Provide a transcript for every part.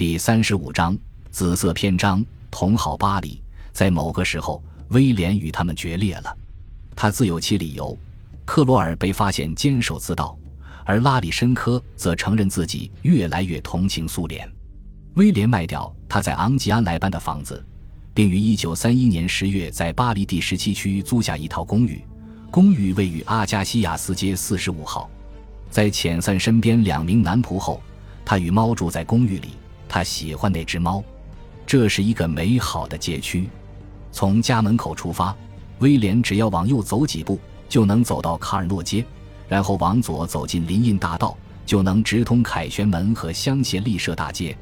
第三十五章紫色篇章。同好巴黎，在某个时候，威廉与他们决裂了。他自有其理由。克罗尔被发现监守自盗，而拉里申科则承认自己越来越同情苏联。威廉卖掉他在昂吉安莱班的房子，并于一九三一年十月在巴黎第十七区租下一套公寓。公寓位于阿加西亚斯街四十五号。在遣散身边两名男仆后，他与猫住在公寓里。他喜欢那只猫，这是一个美好的街区。从家门口出发，威廉只要往右走几步，就能走到卡尔诺街，然后往左走进林荫大道，就能直通凯旋门和香榭丽舍大街。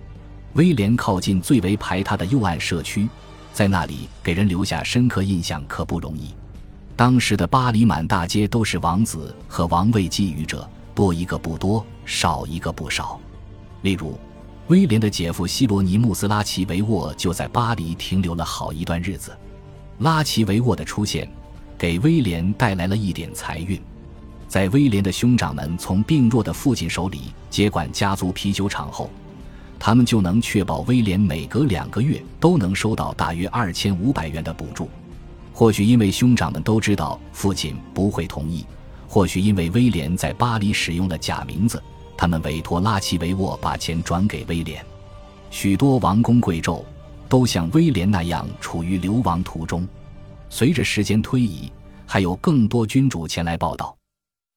威廉靠近最为排他的右岸社区，在那里给人留下深刻印象可不容易。当时的巴黎满大街都是王子和王位觊觎者，多一个不多，少一个不少。例如。威廉的姐夫希罗尼穆斯·拉奇维沃就在巴黎停留了好一段日子。拉奇维沃的出现，给威廉带来了一点财运。在威廉的兄长们从病弱的父亲手里接管家族啤酒厂后，他们就能确保威廉每隔两个月都能收到大约二千五百元的补助。或许因为兄长们都知道父亲不会同意，或许因为威廉在巴黎使用了假名字。他们委托拉奇维沃把钱转给威廉，许多王公贵胄都像威廉那样处于流亡途中。随着时间推移，还有更多君主前来报道。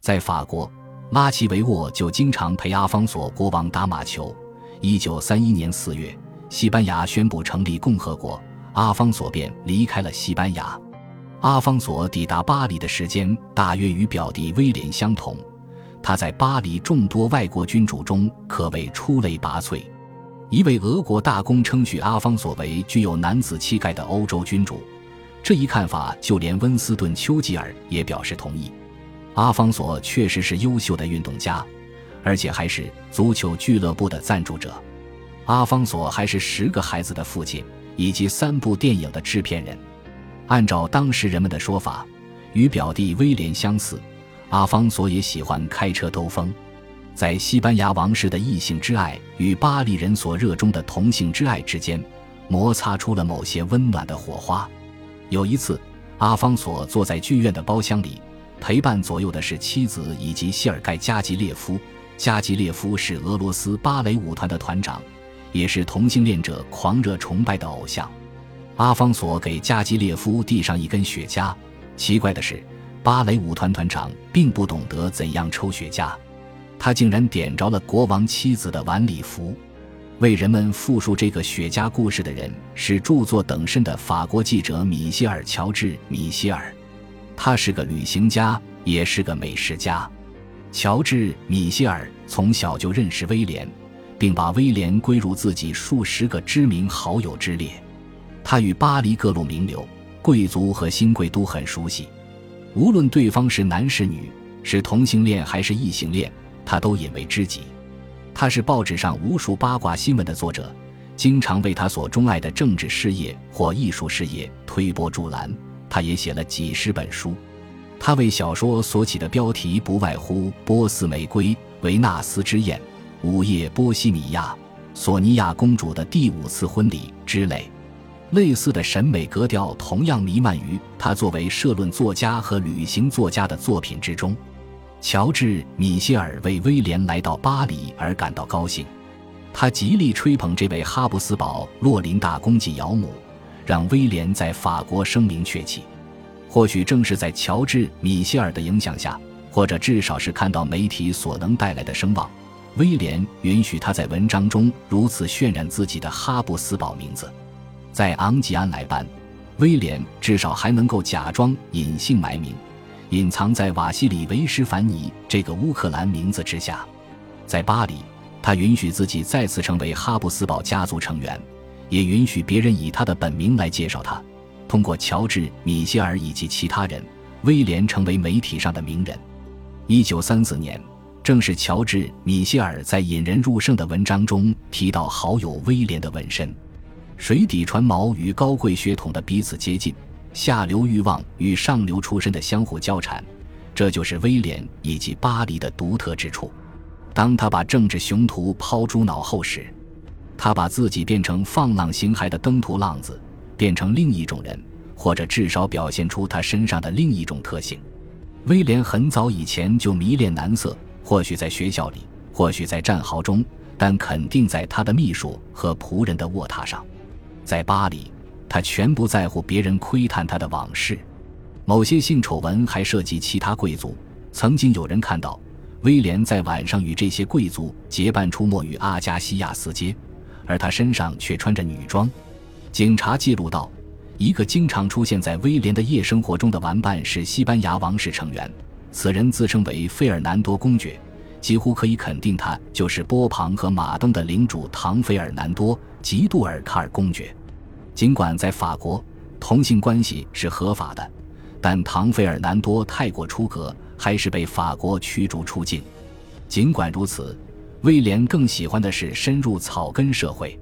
在法国，拉奇维沃就经常陪阿方索国王打马球。一九三一年四月，西班牙宣布成立共和国，阿方索便离开了西班牙。阿方索抵达巴黎的时间大约与表弟威廉相同。他在巴黎众多外国君主中可谓出类拔萃。一位俄国大公称许阿方索为具有男子气概的欧洲君主，这一看法就连温斯顿·丘吉尔也表示同意。阿方索确实是优秀的运动家，而且还是足球俱乐部的赞助者。阿方索还是十个孩子的父亲，以及三部电影的制片人。按照当时人们的说法，与表弟威廉相似。阿方索也喜欢开车兜风，在西班牙王室的异性之爱与巴黎人所热衷的同性之爱之间，摩擦出了某些温暖的火花。有一次，阿方索坐在剧院的包厢里，陪伴左右的是妻子以及谢尔盖·加吉列夫。加吉列夫是俄罗斯芭蕾舞团的团长，也是同性恋者狂热崇拜的偶像。阿方索给加吉列夫递上一根雪茄。奇怪的是。芭蕾舞团团长并不懂得怎样抽雪茄，他竟然点着了国王妻子的晚礼服。为人们复述这个雪茄故事的人是著作等身的法国记者米歇尔·乔治·米歇尔，他是个旅行家，也是个美食家。乔治·米歇尔从小就认识威廉，并把威廉归入自己数十个知名好友之列。他与巴黎各路名流、贵族和新贵都很熟悉。无论对方是男是女，是同性恋还是异性恋，他都引为知己。他是报纸上无数八卦新闻的作者，经常为他所钟爱的政治事业或艺术事业推波助澜。他也写了几十本书。他为小说所起的标题不外乎《波斯玫瑰》《维纳斯之宴》《午夜波西米亚》《索尼娅公主的第五次婚礼》之类。类似的审美格调同样弥漫于他作为社论作家和旅行作家的作品之中。乔治·米歇尔为威廉来到巴黎而感到高兴，他极力吹捧这位哈布斯堡洛林大公纪养母，让威廉在法国声名鹊起。或许正是在乔治·米歇尔的影响下，或者至少是看到媒体所能带来的声望，威廉允许他在文章中如此渲染自己的哈布斯堡名字。在昂吉安莱班，威廉至少还能够假装隐姓埋名，隐藏在瓦西里维什凡尼这个乌克兰名字之下。在巴黎，他允许自己再次成为哈布斯堡家族成员，也允许别人以他的本名来介绍他。通过乔治·米歇尔以及其他人，威廉成为媒体上的名人。一九三四年，正是乔治·米歇尔在引人入胜的文章中提到好友威廉的纹身。水底船锚与高贵血统的彼此接近，下流欲望与上流出身的相互交缠，这就是威廉以及巴黎的独特之处。当他把政治雄图抛诸脑后时，他把自己变成放浪形骸的登徒浪子，变成另一种人，或者至少表现出他身上的另一种特性。威廉很早以前就迷恋男色，或许在学校里，或许在战壕中，但肯定在他的秘书和仆人的卧榻上。在巴黎，他全不在乎别人窥探他的往事。某些性丑闻还涉及其他贵族。曾经有人看到威廉在晚上与这些贵族结伴出没于阿加西亚斯街，而他身上却穿着女装。警察记录到，一个经常出现在威廉的夜生活中的玩伴是西班牙王室成员，此人自称为费尔南多公爵，几乎可以肯定他就是波旁和马登的领主唐·费尔南多·吉杜尔卡尔公爵。尽管在法国同性关系是合法的，但唐·费尔南多太过出格。还是被法国驱逐出境。尽管如此，威廉更喜欢的是深入草根社会。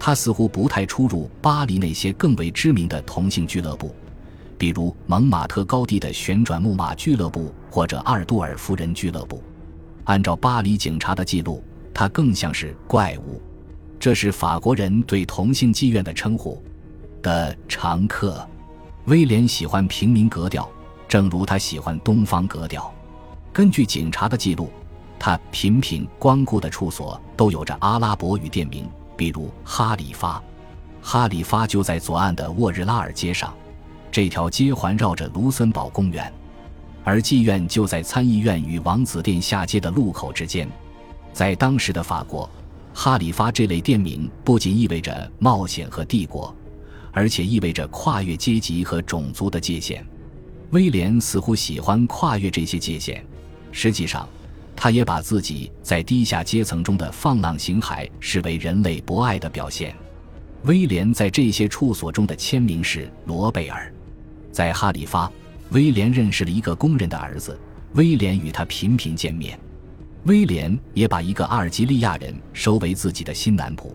他似乎不太出入巴黎那些更为知名的同性俱乐部，比如蒙马特高地的旋转木马俱乐部或者阿尔杜尔夫人俱乐部。按照巴黎警察的记录，他更像是怪物。这是法国人对同性妓院的称呼。的常客，威廉喜欢平民格调。正如他喜欢东方格调，根据警察的记录，他频频光顾的处所都有着阿拉伯语店名，比如哈里发。哈里发就在左岸的沃日拉尔街上，这条街环绕着卢森堡公园，而妓院就在参议院与王子殿下街的路口之间。在当时的法国，哈里发这类店名不仅意味着冒险和帝国，而且意味着跨越阶级和种族的界限。威廉似乎喜欢跨越这些界限，实际上，他也把自己在低下阶层中的放浪形骸视为人类博爱的表现。威廉在这些处所中的签名是罗贝尔。在哈里发，威廉认识了一个工人的儿子，威廉与他频频见面。威廉也把一个阿尔及利亚人收为自己的新男仆。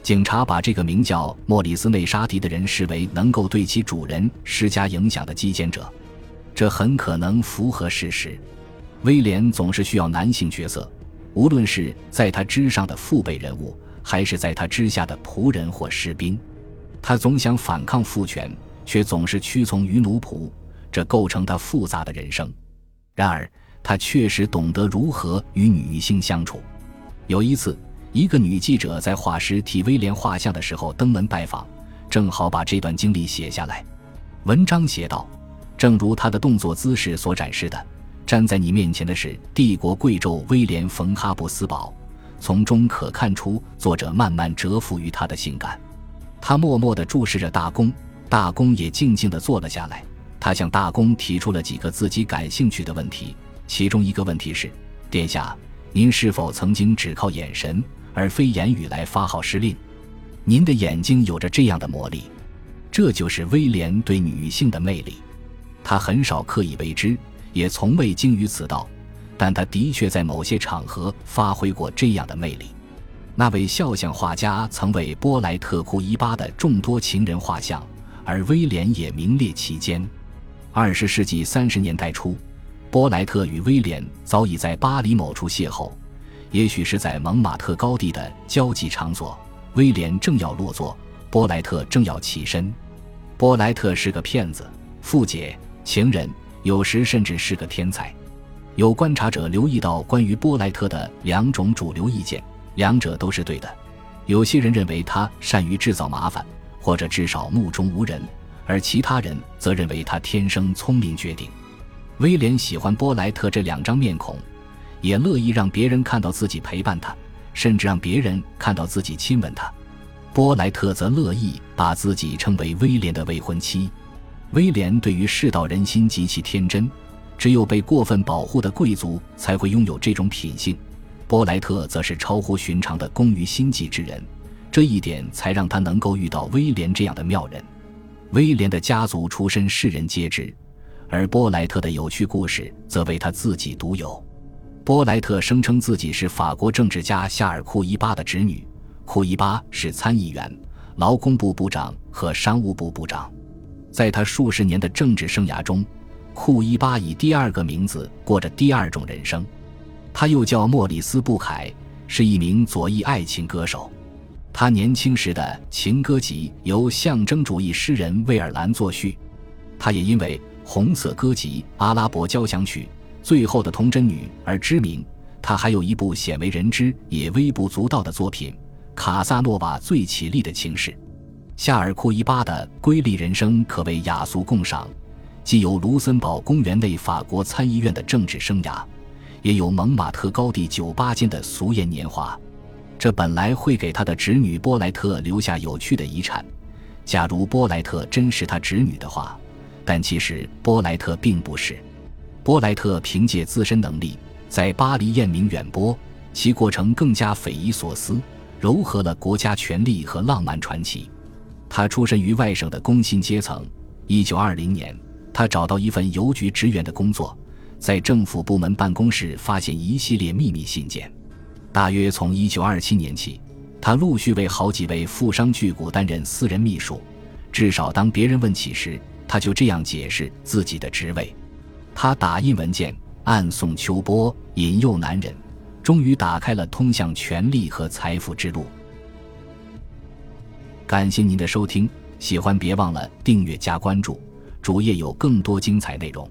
警察把这个名叫莫里斯内沙迪的人视为能够对其主人施加影响的击奸者。这很可能符合事实。威廉总是需要男性角色，无论是在他之上的父辈人物，还是在他之下的仆人或士兵。他总想反抗父权，却总是屈从于奴仆，这构成他复杂的人生。然而，他确实懂得如何与女性相处。有一次，一个女记者在画师替威廉画像的时候登门拜访，正好把这段经历写下来。文章写道。正如他的动作姿势所展示的，站在你面前的是帝国贵胄威廉·冯·哈布斯堡。从中可看出作者慢慢折服于他的性感。他默默地注视着大公，大公也静静地坐了下来。他向大公提出了几个自己感兴趣的问题，其中一个问题是：殿下，您是否曾经只靠眼神而非言语来发号施令？您的眼睛有着这样的魔力。这就是威廉对女性的魅力。他很少刻意为之，也从未精于此道，但他的确在某些场合发挥过这样的魅力。那位肖像画家曾为波莱特库伊巴的众多情人画像，而威廉也名列其间。二十世纪三十年代初，波莱特与威廉早已在巴黎某处邂逅，也许是在蒙马特高地的交际场所。威廉正要落座，波莱特正要起身。波莱特是个骗子，富姐。情人有时甚至是个天才。有观察者留意到关于波莱特的两种主流意见，两者都是对的。有些人认为他善于制造麻烦，或者至少目中无人；而其他人则认为他天生聪明绝顶。威廉喜欢波莱特这两张面孔，也乐意让别人看到自己陪伴他，甚至让别人看到自己亲吻他。波莱特则乐意把自己称为威廉的未婚妻。威廉对于世道人心极其天真，只有被过分保护的贵族才会拥有这种品性。波莱特则是超乎寻常的工于心计之人，这一点才让他能够遇到威廉这样的妙人。威廉的家族出身世人皆知，而波莱特的有趣故事则为他自己独有。波莱特声称自己是法国政治家夏尔·库伊巴的侄女，库伊巴是参议员、劳工部部长和商务部部长。在他数十年的政治生涯中，库伊巴以第二个名字过着第二种人生。他又叫莫里斯·布凯，是一名左翼爱情歌手。他年轻时的情歌集由象征主义诗人魏尔兰作序，他也因为《红色歌集》《阿拉伯交响曲》《最后的童贞女》而知名。他还有一部鲜为人知也微不足道的作品《卡萨诺瓦最绮丽的情事》。夏尔库伊巴的瑰丽人生可谓雅俗共赏，既有卢森堡公园内法国参议院的政治生涯，也有蒙马特高地酒吧间的俗艳年华。这本来会给他的侄女波莱特留下有趣的遗产，假如波莱特真是他侄女的话，但其实波莱特并不是。波莱特凭借自身能力，在巴黎艳名远播，其过程更加匪夷所思，糅合了国家权力和浪漫传奇。他出身于外省的工薪阶层。一九二零年，他找到一份邮局职员的工作，在政府部门办公室发现一系列秘密信件。大约从一九二七年起，他陆续为好几位富商巨贾担任私人秘书。至少当别人问起时，他就这样解释自己的职位：他打印文件、暗送秋波、引诱男人，终于打开了通向权力和财富之路。感谢您的收听，喜欢别忘了订阅加关注，主页有更多精彩内容。